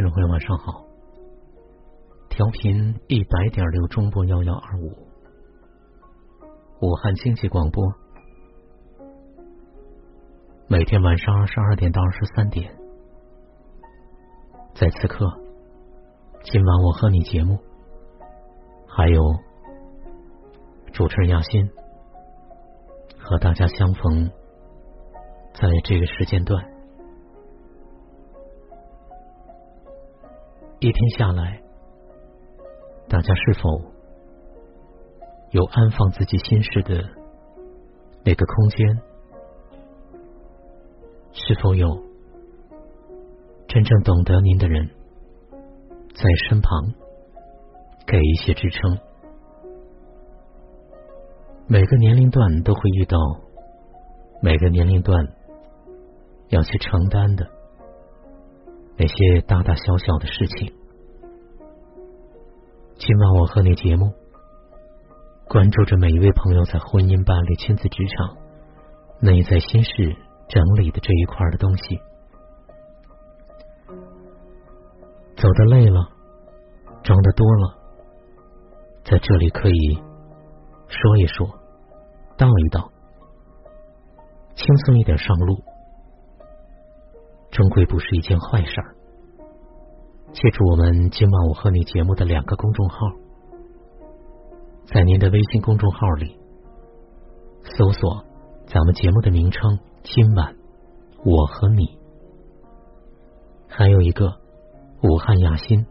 听众朋友，晚上好。调频一百点六中波幺幺二五，武汉经济广播，每天晚上二十二点到二十三点，在此刻，今晚我和你节目，还有主持人亚欣和大家相逢在这个时间段。一天下来，大家是否有安放自己心事的那个空间？是否有真正懂得您的人在身旁给一些支撑？每个年龄段都会遇到，每个年龄段要去承担的。那些大大小小的事情，今晚我和你节目，关注着每一位朋友在婚姻、伴侣、亲子、职场、内在心事整理的这一块的东西。走的累了，装的多了，在这里可以说一说，道一道，轻松一点上路。终归不是一件坏事儿。记住我们今晚我和你节目的两个公众号，在您的微信公众号里搜索咱们节目的名称“今晚我和你”，还有一个武汉雅心，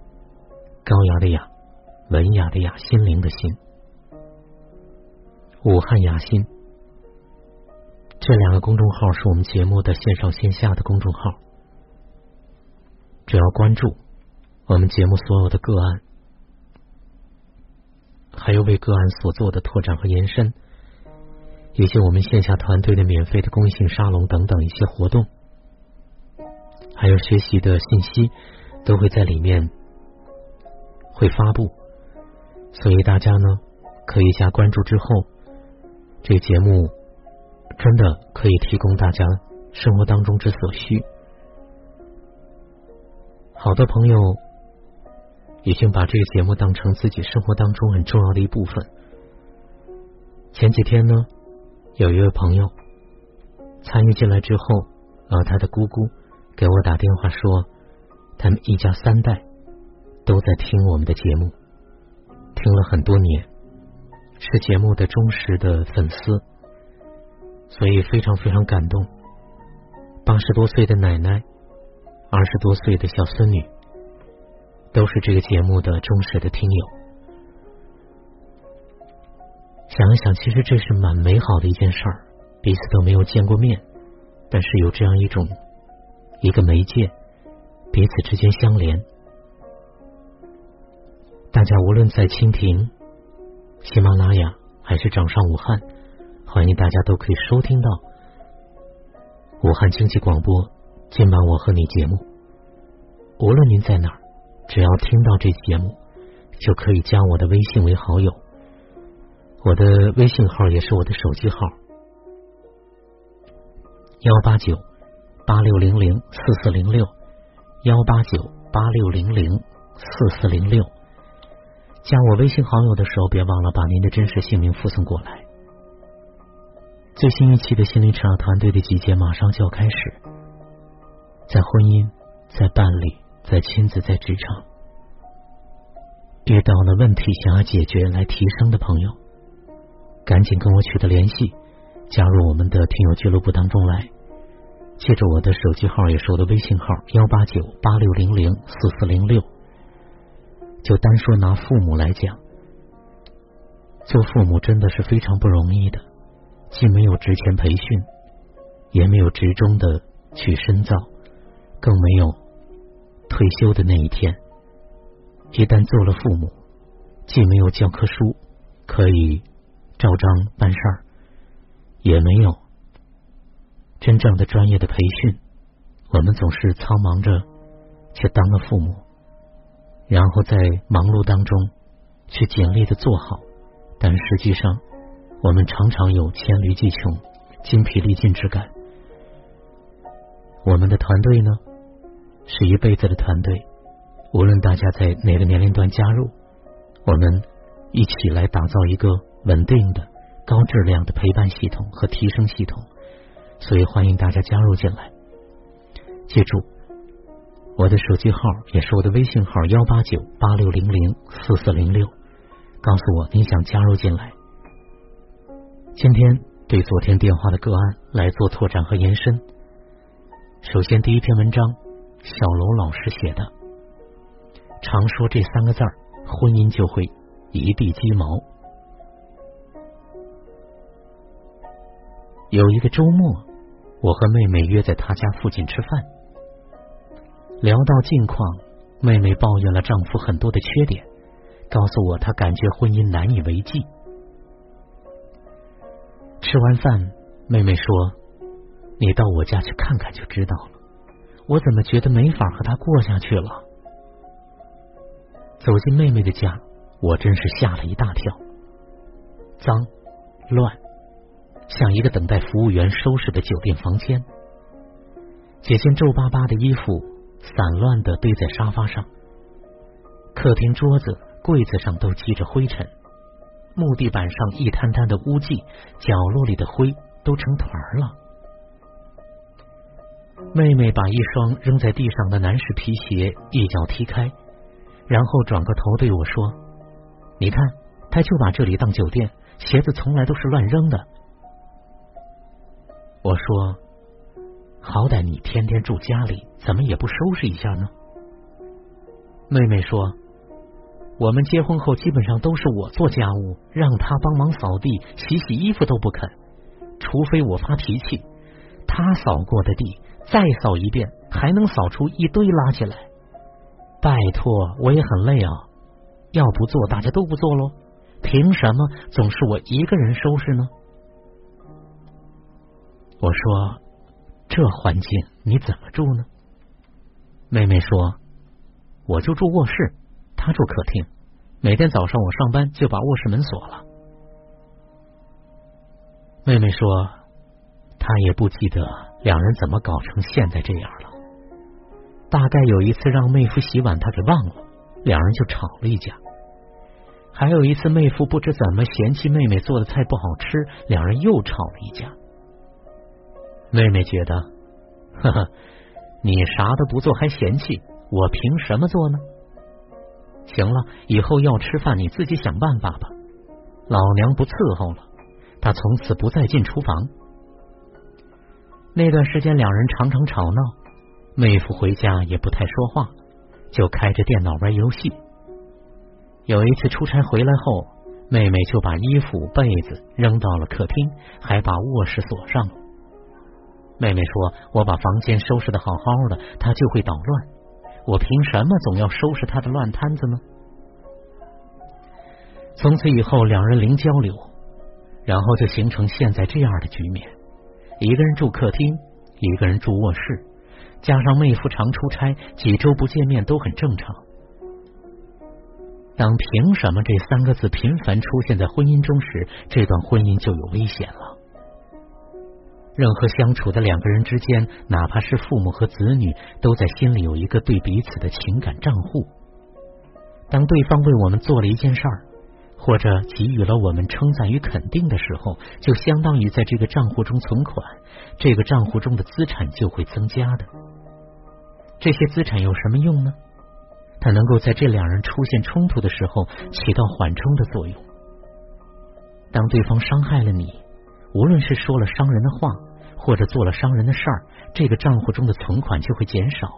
高雅的雅，文雅的雅，心灵的心，武汉雅心。这两个公众号是我们节目的线上线下的公众号。只要关注我们节目所有的个案，还有为个案所做的拓展和延伸，以及我们线下团队的免费的公益性沙龙等等一些活动，还有学习的信息，都会在里面会发布。所以大家呢，可以加关注之后，这个节目真的可以提供大家生活当中之所需。好多朋友已经把这个节目当成自己生活当中很重要的一部分。前几天呢，有一位朋友参与进来之后，啊，他的姑姑给我打电话说，他们一家三代都在听我们的节目，听了很多年，是节目的忠实的粉丝，所以非常非常感动。八十多岁的奶奶。二十多岁的小孙女，都是这个节目的忠实的听友。想一想，其实这是蛮美好的一件事儿。彼此都没有见过面，但是有这样一种一个媒介，彼此之间相连。大家无论在蜻蜓、喜马拉雅还是掌上武汉，欢迎大家都可以收听到武汉经济广播。今晚我和你节目，无论您在哪儿，只要听到这节目，就可以加我的微信为好友。我的微信号也是我的手机号：幺八九八六零零四四零六，幺八九八六零零四四零六。加我微信好友的时候，别忘了把您的真实姓名附送过来。最新一期的心灵成长团队的集结马上就要开始。在婚姻、在伴侣、在亲子、在职场，遇到了问题想要解决来提升的朋友，赶紧跟我取得联系，加入我们的听友俱乐部当中来。记住我的手机号，也是我的微信号：幺八九八六零零四四零六。就单说拿父母来讲，做父母真的是非常不容易的，既没有职前培训，也没有职中的去深造。更没有退休的那一天。一旦做了父母，既没有教科书可以照章办事儿，也没有真正的专业的培训。我们总是苍忙着去当了父母，然后在忙碌当中去尽力的做好，但实际上我们常常有黔驴技穷、精疲力尽之感。我们的团队呢？是一辈子的团队，无论大家在哪个年龄段加入，我们一起来打造一个稳定的、高质量的陪伴系统和提升系统。所以欢迎大家加入进来。记住，我的手机号也是我的微信号：幺八九八六零零四四零六。告诉我你想加入进来。今天对昨天电话的个案来做拓展和延伸。首先，第一篇文章，小楼老师写的。常说这三个字儿，婚姻就会一地鸡毛。有一个周末，我和妹妹约在她家附近吃饭，聊到近况，妹妹抱怨了丈夫很多的缺点，告诉我她感觉婚姻难以为继。吃完饭，妹妹说：“你到我家去看看就知道了。”我怎么觉得没法和他过下去了？走进妹妹的家，我真是吓了一大跳，脏乱，像一个等待服务员收拾的酒店房间。几件皱巴巴的衣服散乱的堆在沙发上，客厅桌子、柜子上都积着灰尘，木地板上一滩滩的污迹，角落里的灰都成团了。妹妹把一双扔在地上的男士皮鞋一脚踢开。然后转过头对我说：“你看，他就把这里当酒店，鞋子从来都是乱扔的。”我说：“好歹你天天住家里，怎么也不收拾一下呢？”妹妹说：“我们结婚后基本上都是我做家务，让他帮忙扫地、洗洗衣服都不肯，除非我发脾气，他扫过的地再扫一遍，还能扫出一堆垃圾来。”拜托，我也很累啊！要不做，大家都不做喽？凭什么总是我一个人收拾呢？我说，这环境你怎么住呢？妹妹说，我就住卧室，她住客厅。每天早上我上班就把卧室门锁了。妹妹说，他也不记得两人怎么搞成现在这样了。大概有一次让妹夫洗碗，他给忘了，两人就吵了一架。还有一次，妹夫不知怎么嫌弃妹妹做的菜不好吃，两人又吵了一架。妹妹觉得，呵呵，你啥都不做还嫌弃，我凭什么做呢？行了，以后要吃饭你自己想办法吧。老娘不伺候了，他从此不再进厨房。那段时间，两人常常吵闹。妹夫回家也不太说话，就开着电脑玩游戏。有一次出差回来后，妹妹就把衣服、被子扔到了客厅，还把卧室锁上。妹妹说：“我把房间收拾的好好的，她就会捣乱。我凭什么总要收拾她的乱摊子呢？”从此以后，两人零交流，然后就形成现在这样的局面：一个人住客厅，一个人住卧室。加上妹夫常出差，几周不见面都很正常。当“凭什么”这三个字频繁出现在婚姻中时，这段婚姻就有危险了。任何相处的两个人之间，哪怕是父母和子女，都在心里有一个对彼此的情感账户。当对方为我们做了一件事儿，或者给予了我们称赞与肯定的时候，就相当于在这个账户中存款，这个账户中的资产就会增加的。这些资产有什么用呢？它能够在这两人出现冲突的时候起到缓冲的作用。当对方伤害了你，无论是说了伤人的话，或者做了伤人的事儿，这个账户中的存款就会减少。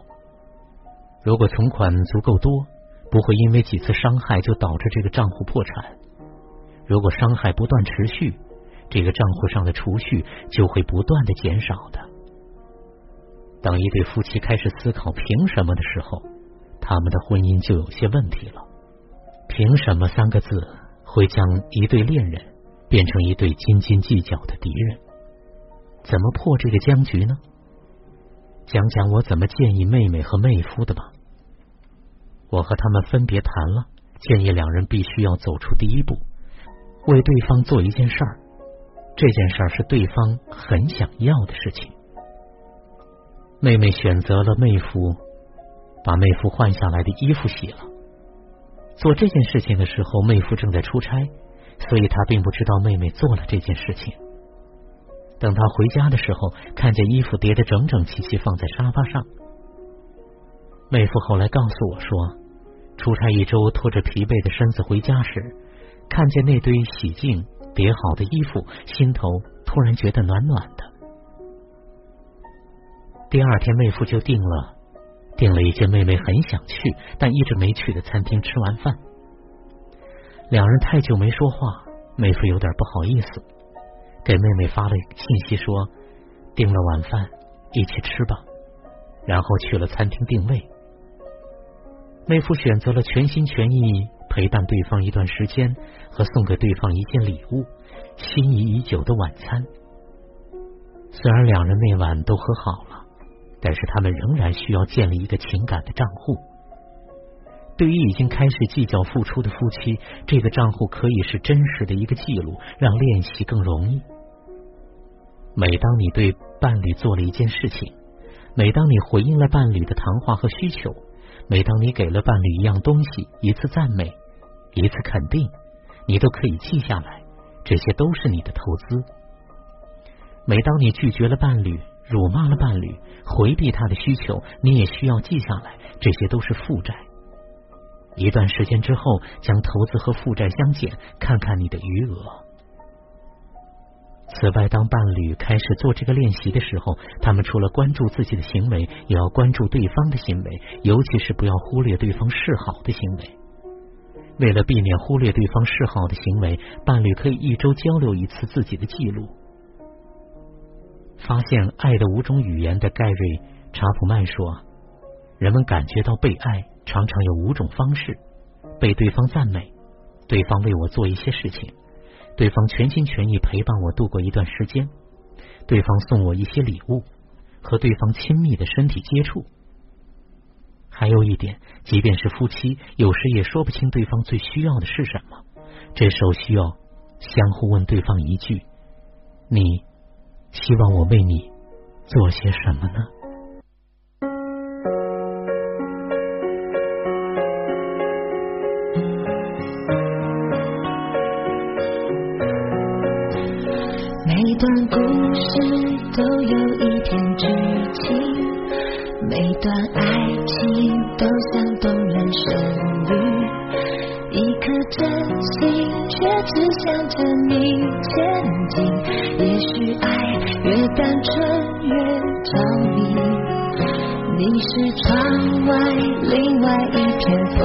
如果存款足够多，不会因为几次伤害就导致这个账户破产。如果伤害不断持续，这个账户上的储蓄就会不断的减少的。当一对夫妻开始思考凭什么的时候，他们的婚姻就有些问题了。凭什么三个字会将一对恋人变成一对斤斤计较的敌人？怎么破这个僵局呢？讲讲我怎么建议妹妹和妹夫的吧。我和他们分别谈了，建议两人必须要走出第一步，为对方做一件事儿。这件事儿是对方很想要的事情。妹妹选择了妹夫把妹夫换下来的衣服洗了。做这件事情的时候，妹夫正在出差，所以他并不知道妹妹做了这件事情。等他回家的时候，看见衣服叠得整整齐齐放在沙发上。妹夫后来告诉我说，出差一周，拖着疲惫的身子回家时，看见那堆洗净叠好的衣服，心头突然觉得暖暖的。第二天，妹夫就订了订了一间妹妹很想去但一直没去的餐厅吃完饭。两人太久没说话，妹夫有点不好意思，给妹妹发了信息说订了晚饭一起吃吧，然后去了餐厅定位。妹夫选择了全心全意陪伴对方一段时间和送给对方一件礼物，心仪已久的晚餐。虽然两人那晚都和好了。但是他们仍然需要建立一个情感的账户。对于已经开始计较付出的夫妻，这个账户可以是真实的一个记录，让练习更容易。每当你对伴侣做了一件事情，每当你回应了伴侣的谈话和需求，每当你给了伴侣一样东西，一次赞美，一次肯定，你都可以记下来，这些都是你的投资。每当你拒绝了伴侣，辱骂了伴侣，回避他的需求，你也需要记下来，这些都是负债。一段时间之后，将投资和负债相减，看看你的余额。此外，当伴侣开始做这个练习的时候，他们除了关注自己的行为，也要关注对方的行为，尤其是不要忽略对方示好的行为。为了避免忽略对方示好的行为，伴侣可以一周交流一次自己的记录。发现爱的五种语言的盖瑞·查普曼说：“人们感觉到被爱，常常有五种方式：被对方赞美，对方为我做一些事情，对方全心全意陪伴我度过一段时间，对方送我一些礼物，和对方亲密的身体接触。还有一点，即便是夫妻，有时也说不清对方最需要的是什么，这时候需要相互问对方一句：你。”希望我为你做些什么呢？都像动人旋律，一颗真心却只想着你前进。也许爱。越单纯越着迷，你是窗外另外一片风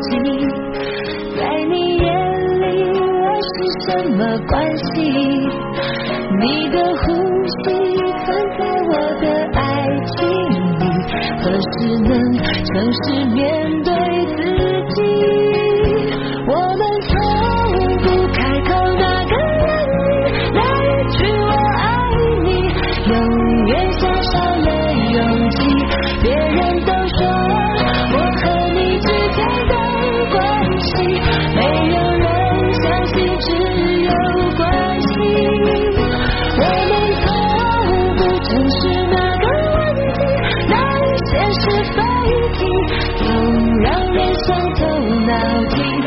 景，在你眼里我是什么关系？你的呼只能诚实面对自己？别人都说